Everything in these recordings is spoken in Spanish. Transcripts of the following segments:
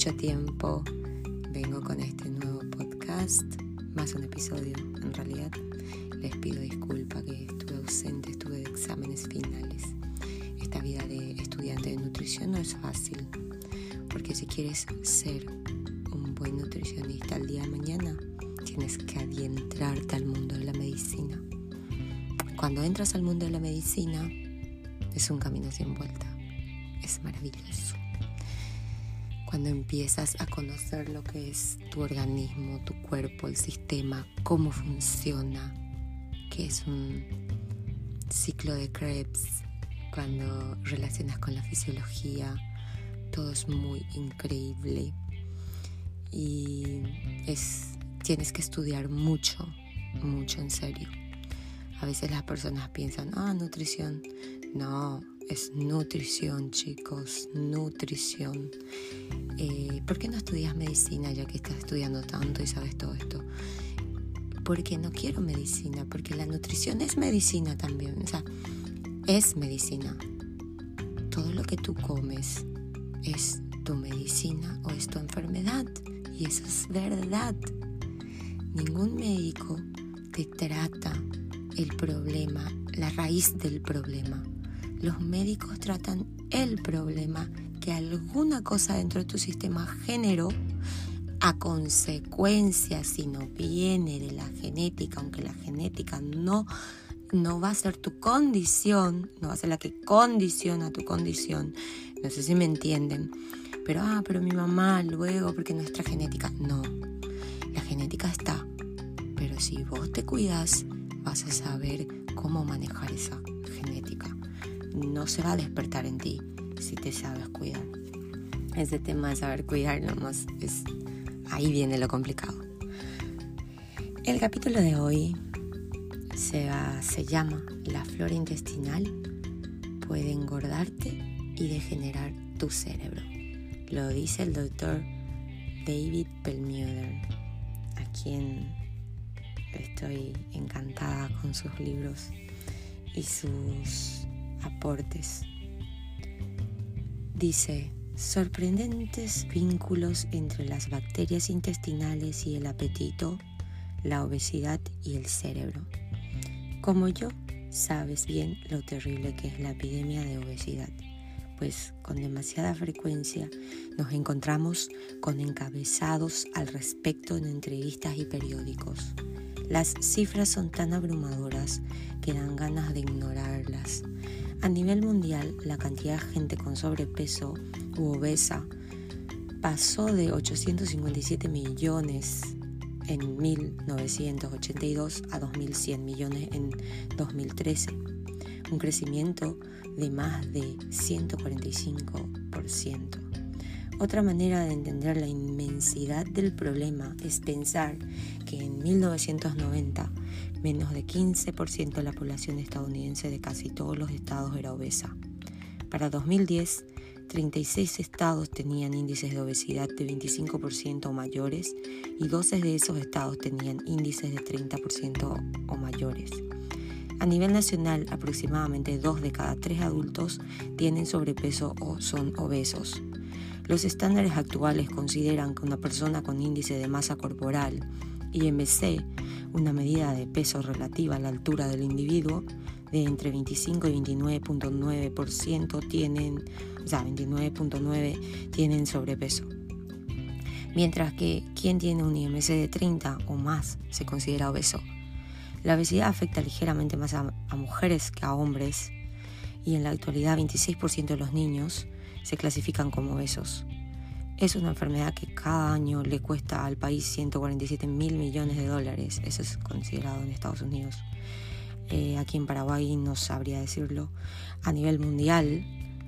mucho tiempo vengo con este nuevo podcast, más un episodio en realidad. Les pido disculpa que estuve ausente, estuve de exámenes finales. Esta vida de estudiante de nutrición no es fácil, porque si quieres ser un buen nutricionista al día de mañana, tienes que adentrarte al mundo de la medicina. Cuando entras al mundo de la medicina, es un camino sin vuelta. Es maravilloso cuando empiezas a conocer lo que es tu organismo, tu cuerpo, el sistema, cómo funciona, que es un ciclo de Krebs, cuando relacionas con la fisiología, todo es muy increíble y es, tienes que estudiar mucho, mucho en serio. A veces las personas piensan, ah, nutrición. No, es nutrición, chicos, nutrición. Eh, ¿Por qué no estudias medicina ya que estás estudiando tanto y sabes todo esto? Porque no quiero medicina, porque la nutrición es medicina también, o sea, es medicina. Todo lo que tú comes es tu medicina o es tu enfermedad y eso es verdad. Ningún médico te trata el problema, la raíz del problema los médicos tratan el problema que alguna cosa dentro de tu sistema generó a consecuencia, si no viene de la genética, aunque la genética no, no va a ser tu condición, no va a ser la que condiciona tu condición. No sé si me entienden. Pero, ah, pero mi mamá luego, porque nuestra genética. No, la genética está. Pero si vos te cuidas, vas a saber cómo manejar esa genética no se va a despertar en ti si te sabes cuidar. Ese tema de saber cuidar es ahí viene lo complicado. El capítulo de hoy se, se llama La flora intestinal puede engordarte y degenerar tu cerebro. Lo dice el doctor David Perlmutter, a quien estoy encantada con sus libros y sus aportes. Dice, sorprendentes vínculos entre las bacterias intestinales y el apetito, la obesidad y el cerebro. Como yo, sabes bien lo terrible que es la epidemia de obesidad, pues con demasiada frecuencia nos encontramos con encabezados al respecto en entrevistas y periódicos. Las cifras son tan abrumadoras que dan ganas de ignorarlas. A nivel mundial, la cantidad de gente con sobrepeso u obesa pasó de 857 millones en 1982 a 2.100 millones en 2013, un crecimiento de más de 145%. Otra manera de entender la inmensidad del problema es pensar que en 1990 menos de 15% de la población estadounidense de casi todos los estados era obesa. Para 2010, 36 estados tenían índices de obesidad de 25% o mayores y 12 de esos estados tenían índices de 30% o mayores. A nivel nacional, aproximadamente 2 de cada 3 adultos tienen sobrepeso o son obesos. Los estándares actuales consideran que una persona con índice de masa corporal, IMC, una medida de peso relativa a la altura del individuo, de entre 25 y 29.9% tienen, o sea, 29.9 tienen sobrepeso. Mientras que quien tiene un IMC de 30 o más se considera obeso. La obesidad afecta ligeramente más a, a mujeres que a hombres y en la actualidad 26% de los niños se clasifican como obesos. Es una enfermedad que cada año le cuesta al país 147 mil millones de dólares. Eso es considerado en Estados Unidos. Eh, aquí en Paraguay no sabría decirlo. A nivel mundial,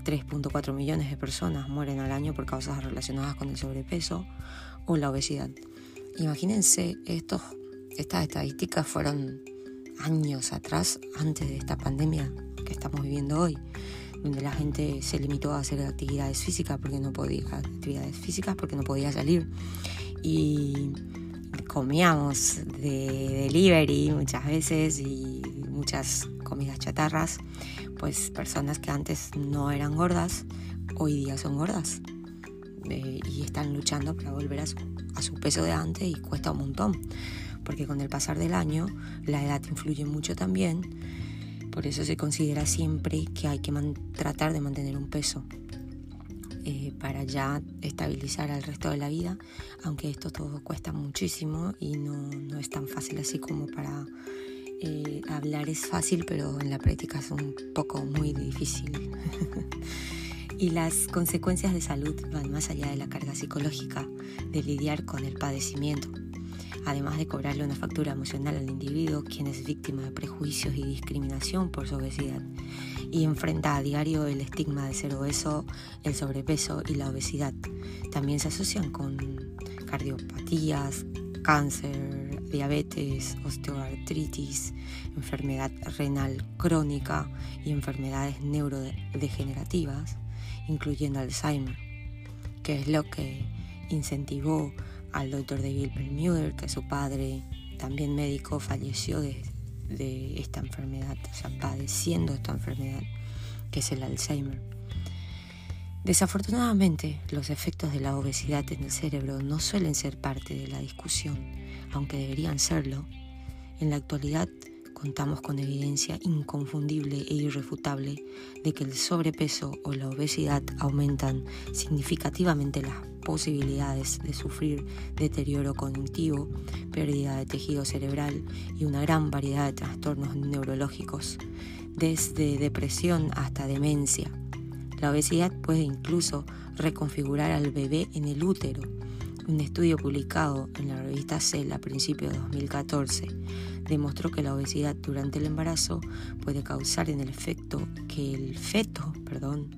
3.4 millones de personas mueren al año por causas relacionadas con el sobrepeso o la obesidad. Imagínense, estos, estas estadísticas fueron años atrás, antes de esta pandemia que estamos viviendo hoy donde la gente se limitó a hacer actividades físicas porque no podía actividades físicas porque no podía salir. Y comíamos de delivery muchas veces y muchas comidas chatarras pues personas que antes no eran gordas hoy día son gordas eh, y están luchando para volver a su, a su peso de antes y cuesta un montón, porque con el pasar del año la edad influye mucho también, por eso se considera siempre que hay que tratar de mantener un peso eh, para ya estabilizar al resto de la vida, aunque esto todo cuesta muchísimo y no, no es tan fácil así como para eh, hablar es fácil, pero en la práctica es un poco muy difícil. y las consecuencias de salud van más allá de la carga psicológica, de lidiar con el padecimiento, además de cobrarle una factura emocional al individuo, quien es víctima de prejuicios y discriminación por su obesidad y enfrenta a diario el estigma de ser obeso, el sobrepeso y la obesidad. También se asocian con cardiopatías, cáncer, diabetes, osteoartritis, enfermedad renal crónica y enfermedades neurodegenerativas, incluyendo Alzheimer, que es lo que incentivó al doctor David Bermuder, que su padre, también médico, falleció de, de esta enfermedad, o sea, padeciendo esta enfermedad, que es el Alzheimer. Desafortunadamente, los efectos de la obesidad en el cerebro no suelen ser parte de la discusión, aunque deberían serlo. En la actualidad, contamos con evidencia inconfundible e irrefutable de que el sobrepeso o la obesidad aumentan significativamente las posibilidades de sufrir deterioro cognitivo, pérdida de tejido cerebral y una gran variedad de trastornos neurológicos, desde depresión hasta demencia. La obesidad puede incluso reconfigurar al bebé en el útero. Un estudio publicado en la revista Cell a principios de 2014 demostró que la obesidad durante el embarazo puede causar en el efecto que el feto perdón,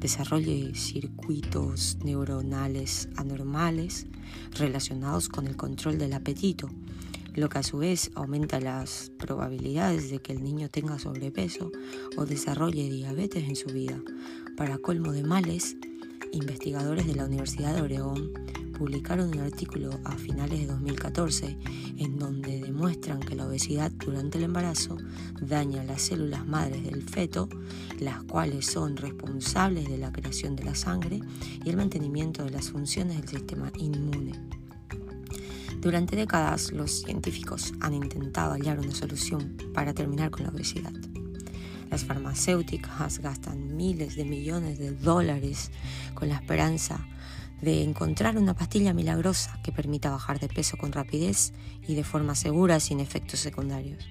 desarrolle circuitos neuronales anormales relacionados con el control del apetito, lo que a su vez aumenta las probabilidades de que el niño tenga sobrepeso o desarrolle diabetes en su vida. Para colmo de males, investigadores de la Universidad de Oregón publicaron un artículo a finales de 2014 en donde demuestran que la obesidad durante el embarazo daña las células madres del feto, las cuales son responsables de la creación de la sangre y el mantenimiento de las funciones del sistema inmune. Durante décadas los científicos han intentado hallar una solución para terminar con la obesidad. Las farmacéuticas gastan miles de millones de dólares con la esperanza de encontrar una pastilla milagrosa que permita bajar de peso con rapidez y de forma segura sin efectos secundarios.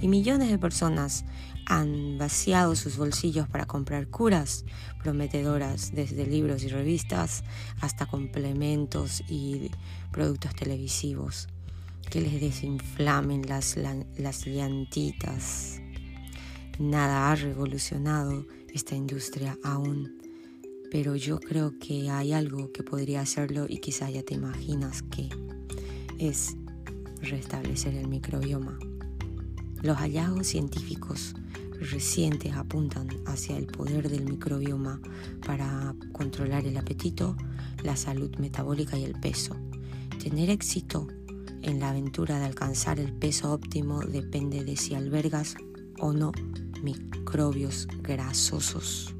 Y millones de personas han vaciado sus bolsillos para comprar curas prometedoras desde libros y revistas hasta complementos y productos televisivos que les desinflamen las, las llantitas. Nada ha revolucionado esta industria aún pero yo creo que hay algo que podría hacerlo y quizás ya te imaginas que es restablecer el microbioma. Los hallazgos científicos recientes apuntan hacia el poder del microbioma para controlar el apetito, la salud metabólica y el peso. Tener éxito en la aventura de alcanzar el peso óptimo depende de si albergas o no microbios grasosos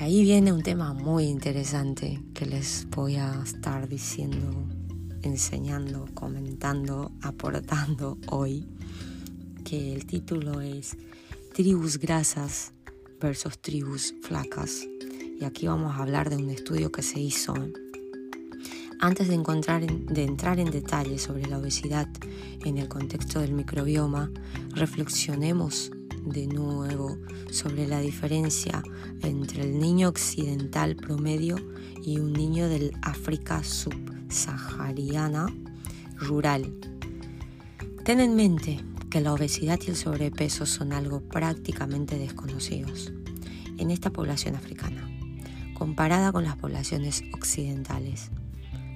ahí viene un tema muy interesante que les voy a estar diciendo, enseñando, comentando, aportando hoy, que el título es Tribus grasas versus tribus flacas. Y aquí vamos a hablar de un estudio que se hizo. Antes de, de entrar en detalle sobre la obesidad en el contexto del microbioma, reflexionemos de nuevo sobre la diferencia entre el niño occidental promedio y un niño del África subsahariana rural. Ten en mente que la obesidad y el sobrepeso son algo prácticamente desconocidos en esta población africana, comparada con las poblaciones occidentales.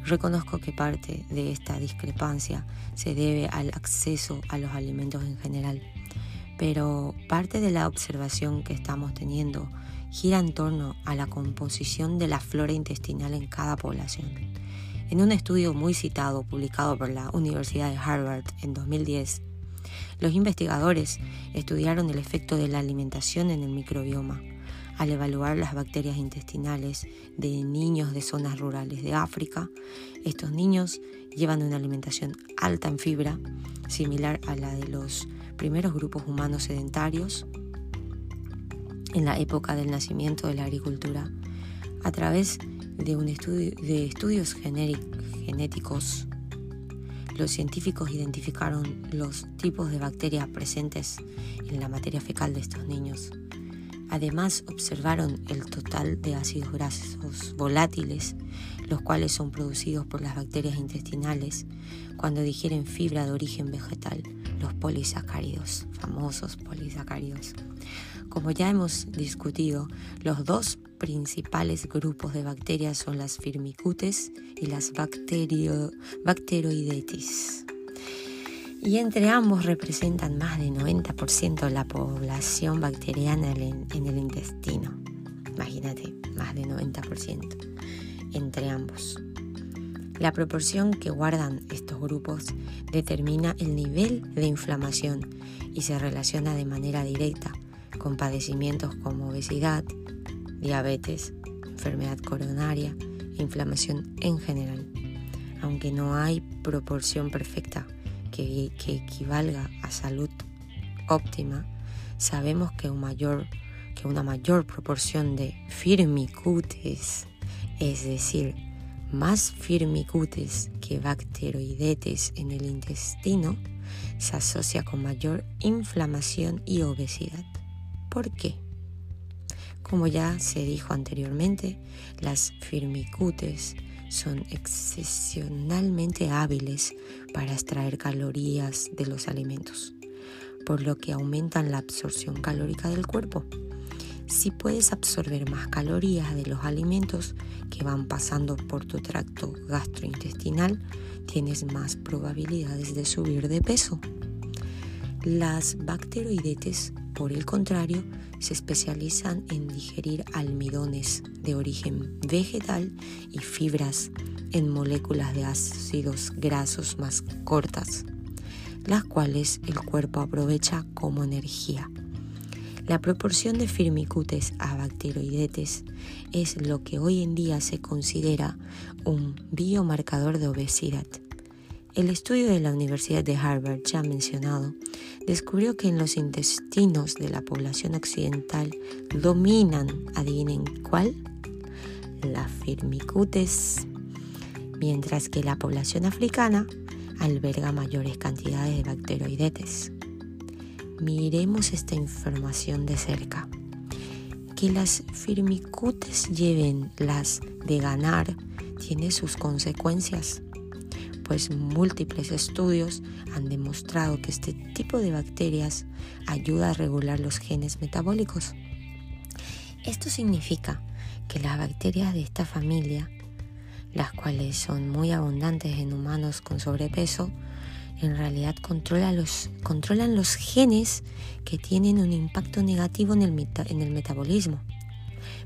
Reconozco que parte de esta discrepancia se debe al acceso a los alimentos en general pero parte de la observación que estamos teniendo gira en torno a la composición de la flora intestinal en cada población. En un estudio muy citado publicado por la Universidad de Harvard en 2010, los investigadores estudiaron el efecto de la alimentación en el microbioma, al evaluar las bacterias intestinales de niños de zonas rurales de África, estos niños llevan una alimentación alta en fibra, similar a la de los primeros grupos humanos sedentarios en la época del nacimiento de la agricultura, a través de, un estudio, de estudios genéticos los científicos identificaron los tipos de bacterias presentes en la materia fecal de estos niños. Además, observaron el total de ácidos grasos volátiles, los cuales son producidos por las bacterias intestinales cuando digieren fibra de origen vegetal, los polisacáridos, famosos polisacáridos. Como ya hemos discutido, los dos principales grupos de bacterias son las firmicutes y las bacterio, bacteroidetes. Y entre ambos representan más del 90% de la población bacteriana en el intestino. Imagínate, más del 90% entre ambos. La proporción que guardan estos grupos determina el nivel de inflamación y se relaciona de manera directa con padecimientos como obesidad, diabetes, enfermedad coronaria inflamación en general. Aunque no hay proporción perfecta que, equivalga a salud óptima, sabemos que, un mayor, que una mayor proporción de firmicutes, es decir, más firmicutes que bacteroidetes en el intestino, se asocia con mayor inflamación y obesidad. ¿Por qué? Como ya se dijo anteriormente, las firmicutes son excepcionalmente hábiles para extraer calorías de los alimentos, por lo que aumentan la absorción calórica del cuerpo. Si puedes absorber más calorías de los alimentos que van pasando por tu tracto gastrointestinal, tienes más probabilidades de subir de peso. Las bacteroidetes, por el contrario, se especializan en digerir almidones de origen vegetal y fibras en moléculas de ácidos grasos más cortas, las cuales el cuerpo aprovecha como energía. La proporción de firmicutes a bacteroidetes es lo que hoy en día se considera un biomarcador de obesidad. El estudio de la Universidad de Harvard, ya mencionado, descubrió que en los intestinos de la población occidental dominan, adivinen cuál, la firmicutes, mientras que la población africana alberga mayores cantidades de bacteroidetes. Miremos esta información de cerca. Que las firmicutes lleven las de ganar tiene sus consecuencias pues múltiples estudios han demostrado que este tipo de bacterias ayuda a regular los genes metabólicos. Esto significa que las bacterias de esta familia, las cuales son muy abundantes en humanos con sobrepeso, en realidad controlan los, controlan los genes que tienen un impacto negativo en el, en el metabolismo.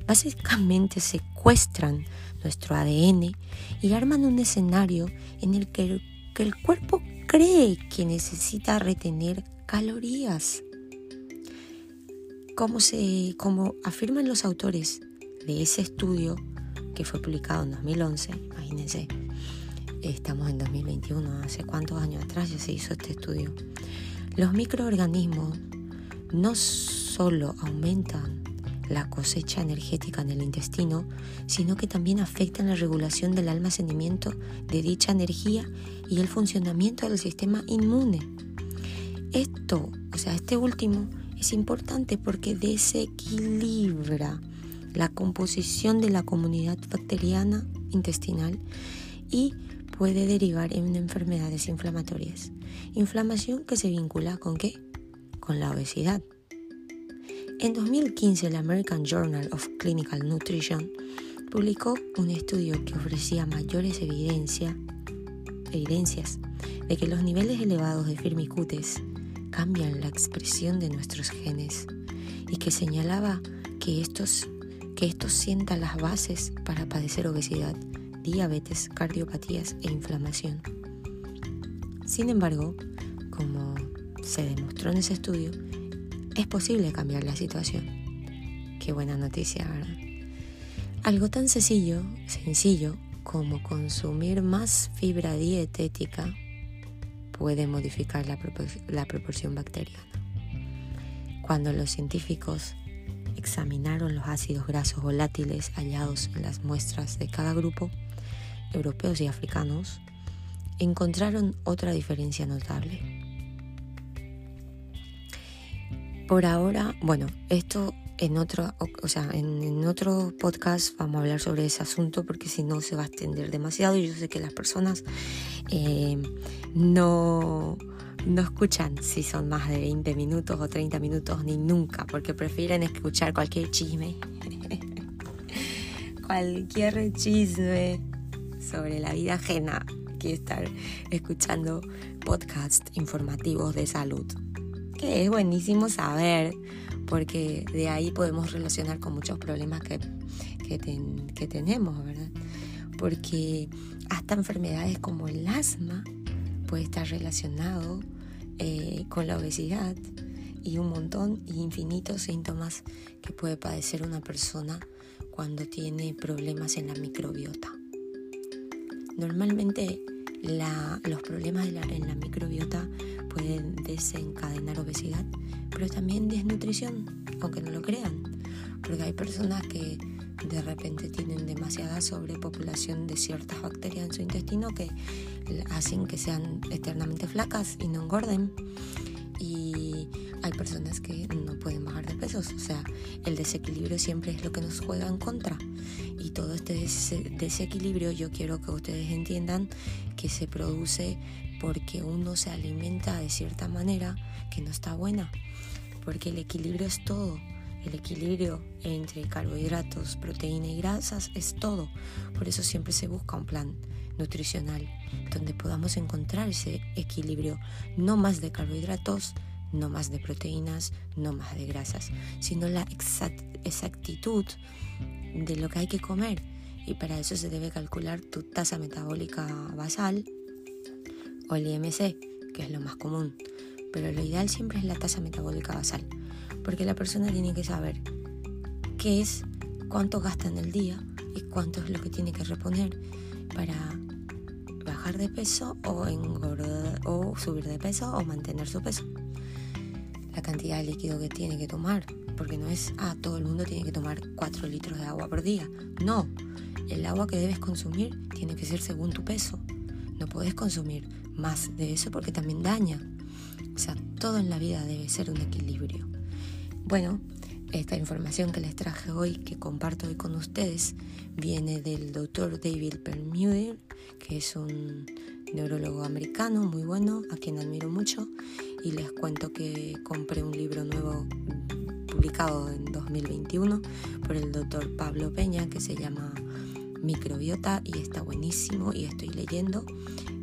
Básicamente secuestran nuestro ADN y arman un escenario en el que el, cuerpo cree que necesita retener calorías. Como, se, como afirman los autores de ese estudio que fue publicado en 2011, imagínense, estamos en 2021, hace cuántos años atrás ya se hizo este estudio, los microorganismos no solo aumentan la cosecha energética en el intestino, sino que también afectan la regulación del almacenamiento de dicha energía y el funcionamiento del sistema inmune. Esto, o sea, este último es importante porque desequilibra la composición de la comunidad bacteriana intestinal y puede derivar en enfermedades inflamatorias. Inflamación que se vincula con qué? Con la obesidad. En 2015, el American Journal of Clinical Nutrition publicó un estudio que ofrecía mayores evidencias de que los niveles elevados de firmicutes cambian la expresión de nuestros genes y que señalaba que estos, que estos sientan las bases para padecer obesidad, diabetes, cardiopatías e inflamación. Sin embargo, como se demostró en ese estudio, es posible cambiar la situación. Qué buena noticia, ¿verdad? Algo tan sencillo, sencillo como consumir más fibra dietética puede modificar la, la proporción bacteriana. Cuando los científicos examinaron los ácidos grasos volátiles hallados en las muestras de cada grupo, europeos y africanos, encontraron otra diferencia notable. Por ahora, bueno, esto en otro, o sea, en, otro podcast vamos a hablar sobre ese asunto porque si no se va a extender demasiado y yo sé que las personas eh, no, no escuchan si son más de 20 minutos o 30 minutos ni nunca porque prefieren escuchar cualquier chisme. cualquier chisme sobre la vida ajena que estar escuchando podcasts informativos de salud. Que es buenísimo saber porque de ahí podemos relacionar con muchos problemas que, que, tenemos, ¿verdad? Porque hasta enfermedades como el asma puede estar relacionado eh, con la obesidad y un montón y infinitos síntomas que puede padecer una persona cuando tiene problemas en la microbiota. Normalmente los problemas en la microbiota pueden desencadenar obesidad, pero también desnutrición, aunque no lo crean, porque hay personas que de repente tienen demasiada sobrepopulación de ciertas bacterias en su intestino que hacen que sean eternamente flacas y no engorden. Y hay personas que no pueden bajar de pesos, o sea, el desequilibrio siempre es lo que nos juega en contra. Todo este desequilibrio yo quiero que ustedes entiendan que se produce porque uno se alimenta de cierta manera que no está buena, porque el equilibrio es todo. El equilibrio entre carbohidratos, proteína y grasas es todo. Por eso siempre se busca un plan nutricional donde podamos encontrar ese equilibrio, no más de carbohidratos, no más de proteínas, no más de grasas, sino la exactitud de lo que hay que comer. Y para eso se debe calcular tu tasa metabólica basal o el IMC, que es lo más común. Pero lo ideal siempre es la tasa metabólica basal, porque la persona tiene que saber qué es, cuánto gasta en el día y cuánto es lo que tiene que reponer para bajar de peso o engordar o subir de peso o mantener su peso. La cantidad de líquido que tiene que tomar, porque no es, ah, todo el mundo tiene que tomar 4 litros de agua por día. No, el agua que debes consumir tiene que ser según tu peso. No puedes consumir más de eso porque también daña. O sea, todo en la vida debe ser un equilibrio. Bueno, esta información que les traje hoy, que comparto hoy con ustedes, viene del doctor David Permuter, que es un neurólogo americano muy bueno, a quien admiro mucho, y les cuento que compré un libro nuevo publicado en 2021 por el doctor Pablo Peña, que se llama Microbiota, y está buenísimo, y estoy leyendo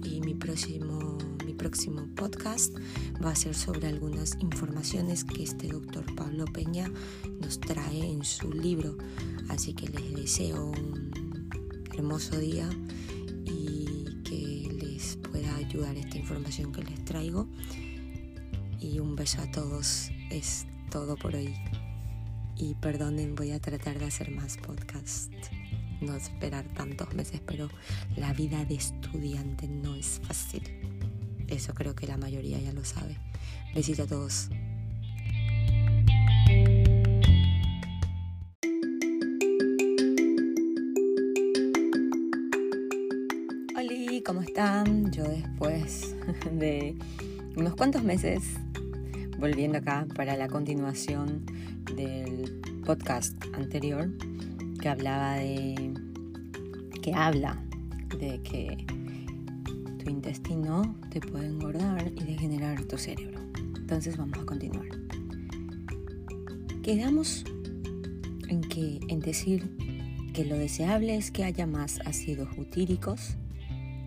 y mi próximo, mi próximo podcast va a ser sobre algunas informaciones que este doctor Pablo Peña nos trae en su libro. Así que les deseo un hermoso día y que les pueda ayudar esta información que les traigo. Un beso a todos. Es todo por hoy. Y perdonen, voy a tratar de hacer más podcasts no esperar tantos meses, pero la vida de estudiante no es fácil. Eso creo que la mayoría ya lo sabe. Besito a todos. Hola, ¿cómo están? Yo después de unos cuantos meses volviendo acá para la continuación del podcast anterior que hablaba de, que habla de que tu intestino te puede engordar y degenerar tu cerebro. Entonces vamos a continuar. Quedamos en que en decir que lo deseable es que haya más ácidos butíricos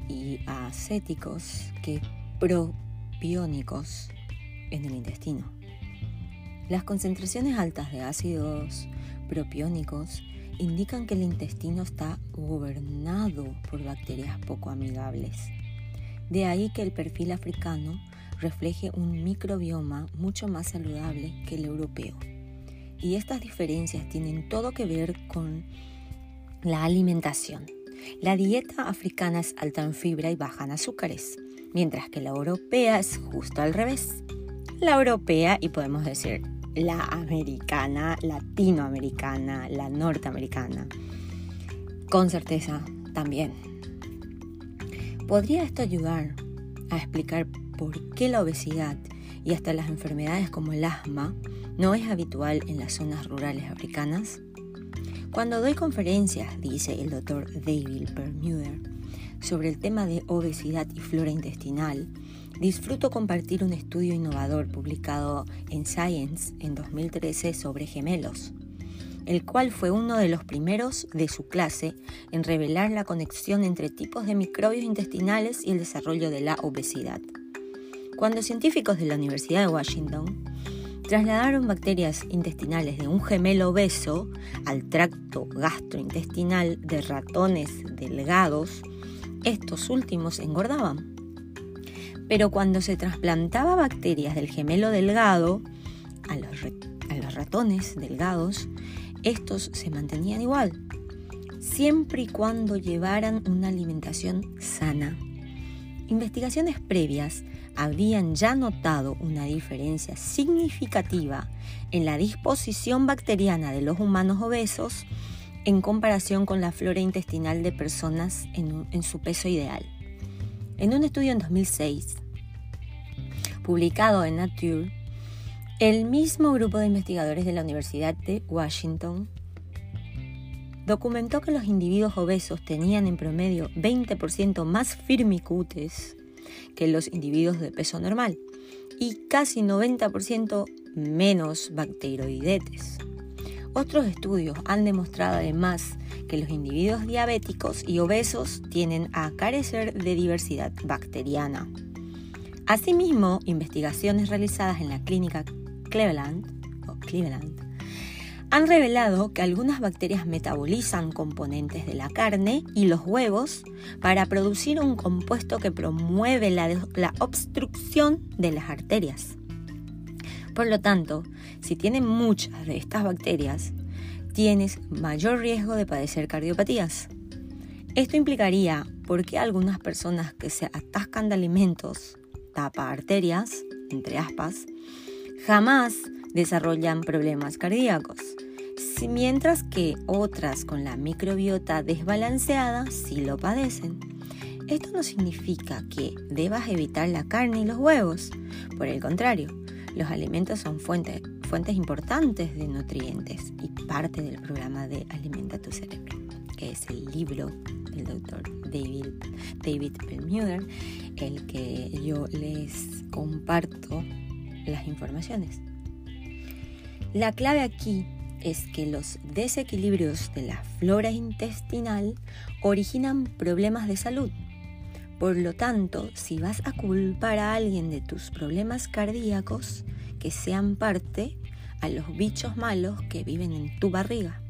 y acéticos que propiónicos en el intestino. Las concentraciones altas de ácidos propiónicos indican que el intestino está gobernado por bacterias poco amigables. De ahí que el perfil africano refleje un microbioma mucho más saludable que el europeo. y estas diferencias tienen todo que ver con la alimentación. La dieta africana es alta en fibra y baja en azúcares, mientras que la europea es justo al revés. La europea, y podemos decir la americana, latinoamericana, la norteamericana, con certeza también. ¿Podría esto ayudar a explicar por qué la obesidad y hasta las enfermedades como el asma no es habitual en las zonas rurales africanas? Cuando doy conferencias, dice el doctor David Permuder, sobre el tema de obesidad y flora intestinal, disfruto compartir un estudio innovador publicado en Science en 2013 sobre gemelos, el cual fue uno de los primeros de su clase en revelar la conexión entre tipos de microbios intestinales y el desarrollo de la obesidad. Cuando científicos de la Universidad de Washington trasladaron bacterias intestinales de un gemelo obeso al tracto gastrointestinal de ratones delgados, estos últimos engordaban. Pero cuando se trasplantaba bacterias del gemelo delgado a los, ratones delgados, estos se mantenían igual, siempre y cuando llevaran una alimentación sana. Investigaciones previas habían ya notado una diferencia significativa en la disposición bacteriana de los humanos obesos en comparación con la flora intestinal de personas en, su peso ideal. En un estudio en 2006, publicado en Nature, el mismo grupo de investigadores de la Universidad de Washington documentó que los individuos obesos tenían en promedio 20% más firmicutes que los individuos de peso normal y casi 90% menos bacteroidetes. Otros estudios han demostrado además que los individuos diabéticos y obesos tienen a carecer de diversidad bacteriana. Asimismo, investigaciones realizadas en la clínica Cleveland, Cleveland han revelado que algunas bacterias metabolizan componentes de la carne y los huevos para producir un compuesto que promueve la, obstrucción de las arterias. Por lo tanto, si tienes muchas de estas bacterias, tienes mayor riesgo de padecer cardiopatías. Esto implicaría por qué algunas personas que se atascan de alimentos, tapa arterias, entre aspas, jamás desarrollan problemas cardíacos mientras que otras con la microbiota desbalanceada sí lo padecen. Esto no significa que debas evitar la carne y los huevos. Por el contrario, los alimentos son fuentes, importantes de nutrientes y parte del programa de Alimenta tu cerebro, que es el libro del doctor David, David el que yo les comparto las informaciones. La clave aquí es que los desequilibrios de la flora intestinal originan problemas de salud. Por lo tanto, si vas a culpar a alguien de tus problemas cardíacos, que sean parte a los bichos malos que viven en tu barriga.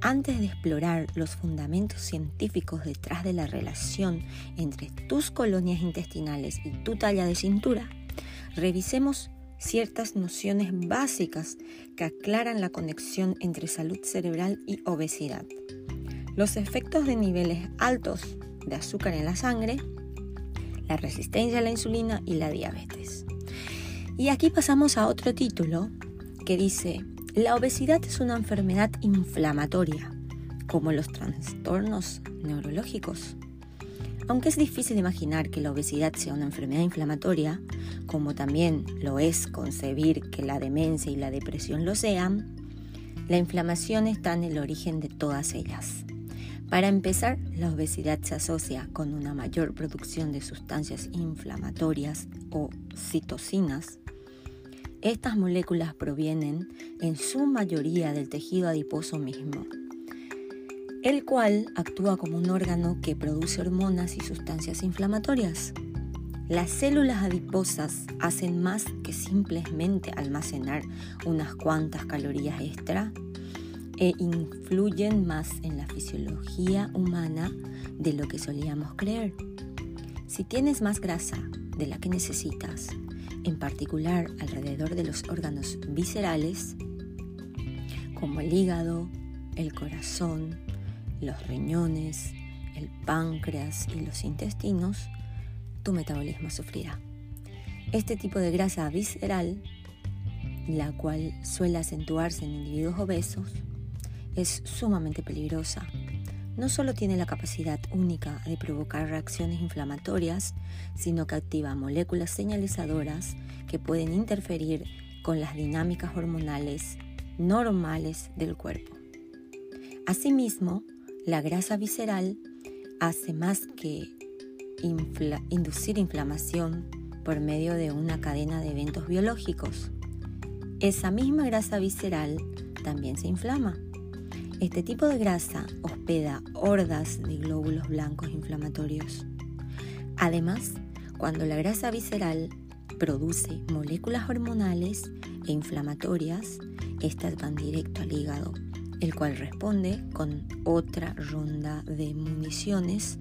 Antes de explorar los fundamentos científicos detrás de la relación entre tus colonias intestinales y tu talla de cintura, revisemos ciertas nociones básicas que aclaran la conexión entre salud cerebral y obesidad. Los efectos de niveles altos de azúcar en la sangre, la resistencia a la insulina y la diabetes. Y aquí pasamos a otro título que dice, la obesidad es una enfermedad inflamatoria, como los trastornos neurológicos. Aunque es difícil imaginar que la obesidad sea una enfermedad inflamatoria, como también lo es concebir que la demencia y la depresión lo sean, la inflamación está en el origen de todas ellas. Para empezar, la obesidad se asocia con una mayor producción de sustancias inflamatorias o citocinas. Estas moléculas provienen en su mayoría del tejido adiposo mismo el cual actúa como un órgano que produce hormonas y sustancias inflamatorias. Las células adiposas hacen más que simplemente almacenar unas cuantas calorías extra e influyen más en la fisiología humana de lo que solíamos creer. Si tienes más grasa de la que necesitas, en particular alrededor de los órganos viscerales, como el hígado, el corazón, los riñones, el páncreas y los intestinos, tu metabolismo sufrirá. Este tipo de grasa visceral, la cual suele acentuarse en individuos obesos, es sumamente peligrosa. No solo tiene la capacidad única de provocar reacciones inflamatorias, sino que activa moléculas señalizadoras que pueden interferir con las dinámicas hormonales normales del cuerpo. Asimismo, la grasa visceral hace más que inducir inflamación por medio de una cadena de eventos biológicos. Esa misma grasa visceral también se inflama. Este tipo de grasa hospeda hordas de glóbulos blancos inflamatorios. Además, cuando la grasa visceral produce moléculas hormonales e inflamatorias, estas van directo al hígado el cual responde con otra ronda de municiones,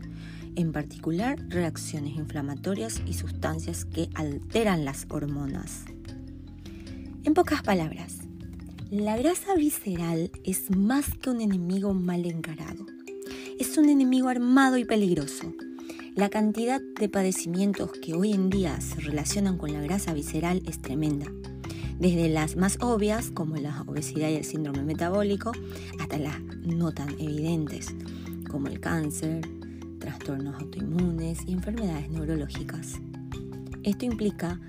en particular reacciones inflamatorias y sustancias que alteran las hormonas. En pocas palabras, la grasa visceral es más que un enemigo mal encarado. Es un enemigo armado y peligroso. La cantidad de padecimientos que hoy en día se relacionan con la grasa visceral es tremenda desde las más obvias como la obesidad y el síndrome metabólico hasta las no tan evidentes como el cáncer, trastornos autoinmunes y enfermedades neurológicas. Esto implica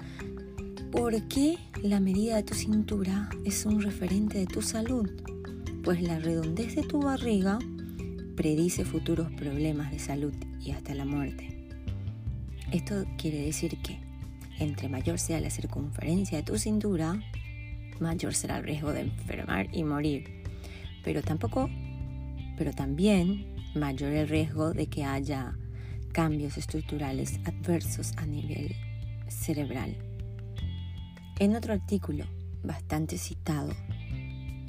por qué la medida de tu cintura es un referente de tu salud, pues la redondez de tu barriga predice futuros problemas de salud y hasta la muerte. Esto quiere decir que entre mayor sea la circunferencia de tu cintura, mayor será el riesgo de enfermar y morir. Pero tampoco, pero también mayor el riesgo de que haya cambios estructurales adversos a nivel cerebral. En otro artículo, bastante citado,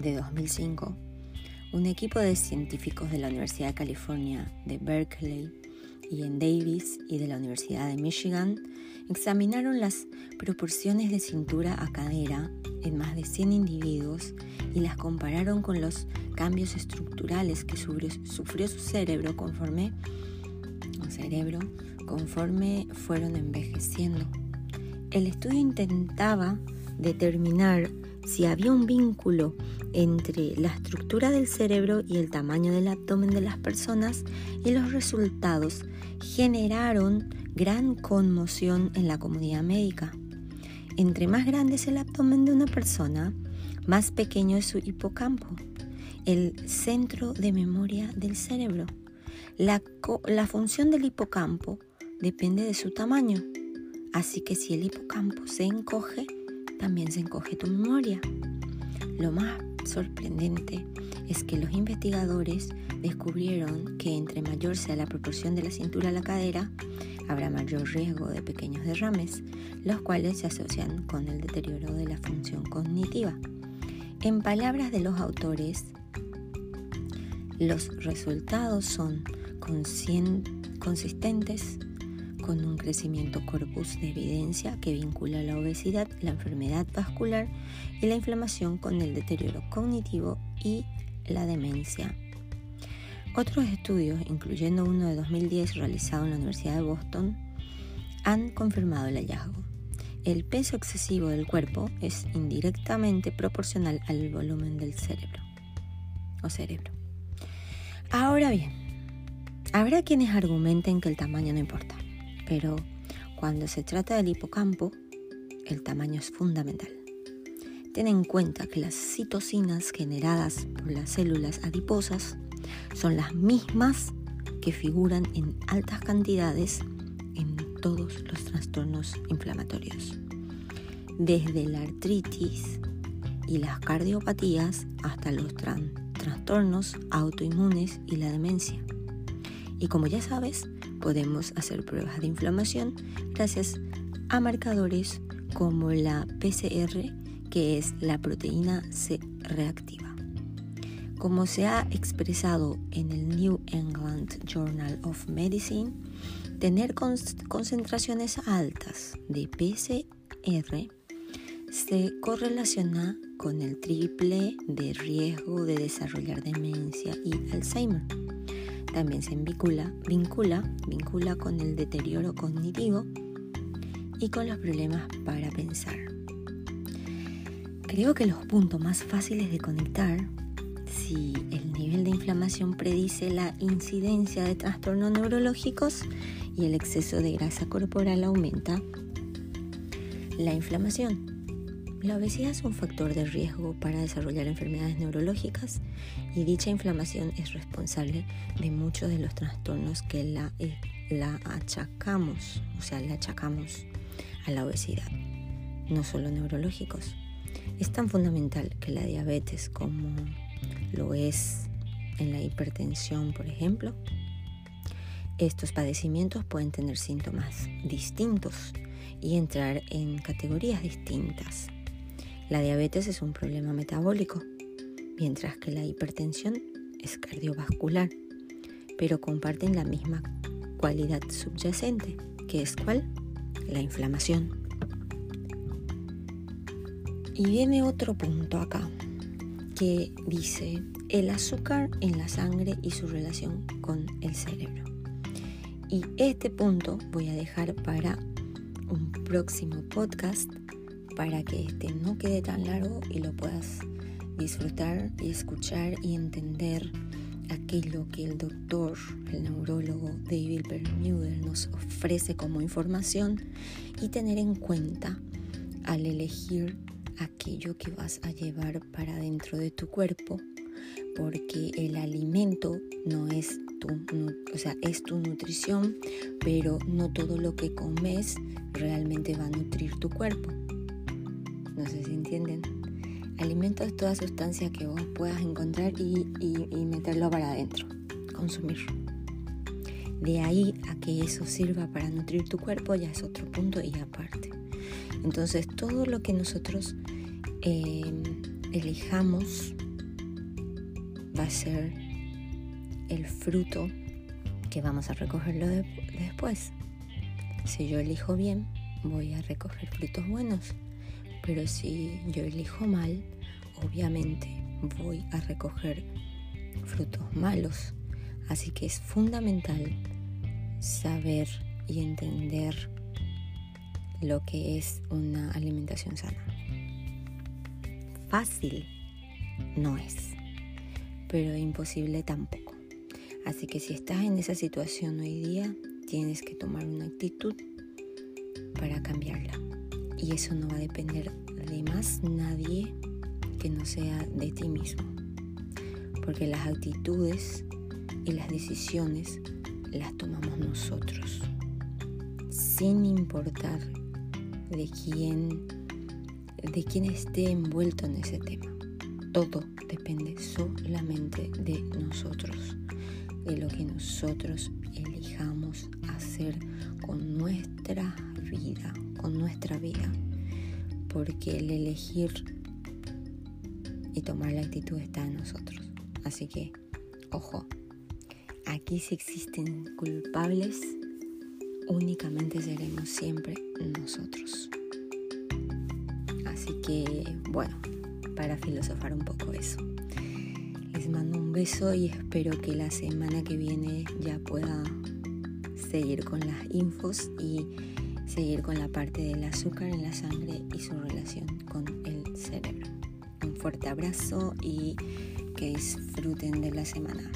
de 2005, un equipo de científicos de la Universidad de California de Berkeley y en Davis y de la Universidad de Michigan examinaron las proporciones de cintura a cadera en más de 100 individuos y las compararon con los cambios estructurales que sufrió, su cerebro conforme, cerebro conforme fueron envejeciendo. El estudio intentaba determinar si había un vínculo entre la estructura del cerebro y el tamaño del abdomen de las personas y los resultados generaron gran conmoción en la comunidad médica. Entre más grande es el abdomen de una persona, más pequeño es su hipocampo, el centro de memoria del cerebro. La, la función del hipocampo depende de su tamaño, así que si el hipocampo se encoge, también se encoge tu memoria. Lo más sorprendente es que los investigadores descubrieron que entre mayor sea la proporción de la cintura a la cadera, habrá mayor riesgo de pequeños derrames, los cuales se asocian con el deterioro de la función cognitiva. En palabras de los autores, los resultados son consistentes con un crecimiento corpus de evidencia que vincula la obesidad, la enfermedad vascular y la inflamación con el deterioro cognitivo y la demencia. Otros estudios, incluyendo uno de 2010 realizado en la Universidad de Boston, han confirmado el hallazgo. El peso excesivo del cuerpo es indirectamente proporcional al volumen del cerebro o cerebro. Ahora bien, habrá quienes argumenten que el tamaño no importa, pero cuando se trata del hipocampo, el tamaño es fundamental. Ten en cuenta que las citocinas generadas por las células adiposas son las mismas que figuran en altas cantidades en todos los trastornos inflamatorios, desde la artritis y las cardiopatías hasta los trastornos autoinmunes y la demencia. Y como ya sabes, podemos hacer pruebas de inflamación gracias a marcadores como la PCR, que es la proteína C reactiva. Como se ha expresado en el New England Journal of Medicine, tener concentraciones altas de PCR se correlaciona con el triple de riesgo de desarrollar demencia y Alzheimer. También se vincula, vincula, vincula con el deterioro cognitivo y con los problemas para pensar. Creo que los puntos más fáciles de conectar, si el nivel de inflamación predice la incidencia de trastornos neurológicos y el exceso de grasa corporal aumenta la inflamación. La obesidad es un factor de riesgo para desarrollar enfermedades neurológicas y dicha inflamación es responsable de muchos de los trastornos que la, eh, la achacamos, o sea, le achacamos a la obesidad, no solo neurológicos. Es tan fundamental que la diabetes como lo es en la hipertensión, por ejemplo, estos padecimientos pueden tener síntomas distintos y entrar en categorías distintas. La diabetes es un problema metabólico, mientras que la hipertensión es cardiovascular, pero comparten la misma cualidad subyacente, que es cuál? La inflamación. Y viene otro punto acá que dice el azúcar en la sangre y su relación con el cerebro. Y este punto voy a dejar para un próximo podcast para que este no quede tan largo y lo puedas disfrutar y escuchar y entender aquello que el doctor, el neurólogo David Bermuder nos ofrece como información y tener en cuenta al elegir aquello que vas a llevar para dentro de tu cuerpo, porque el alimento no es tu, o sea, es tu nutrición, pero no todo lo que comes realmente va a nutrir tu cuerpo. No sé si entienden. Alimento es toda sustancia que vos puedas encontrar y, y meterlo para adentro, consumir. De ahí a que eso sirva para nutrir tu cuerpo ya es otro punto y aparte. Entonces todo lo que nosotros em, elijamos va a ser el fruto que vamos a recogerlo después. Si yo elijo bien, voy a recoger frutos buenos. Pero si yo elijo mal, obviamente voy a recoger frutos malos. Así que es fundamental saber y entender lo que es una alimentación sana. Fácil no es, pero imposible tampoco. Así que si estás en esa situación hoy día, tienes que tomar una actitud para cambiarla. Y eso no va a depender de más nadie que no sea de ti mismo. Porque las actitudes y las decisiones las tomamos nosotros, sin importar de quién, de quién esté envuelto en ese tema. Todo depende solamente de nosotros, de lo que nosotros elijamos hacer con nuestra vida, con nuestra vida. Porque el elegir y tomar la actitud está en nosotros. Así que, ojo, aquí si existen culpables, únicamente seremos siempre nosotros. Así que, bueno, para filosofar un poco eso. Les mando un beso y espero que la semana que viene ya pueda seguir con las infos y seguir con la parte del azúcar en la sangre y su relación con el cerebro. Un fuerte abrazo y que disfruten de la semana.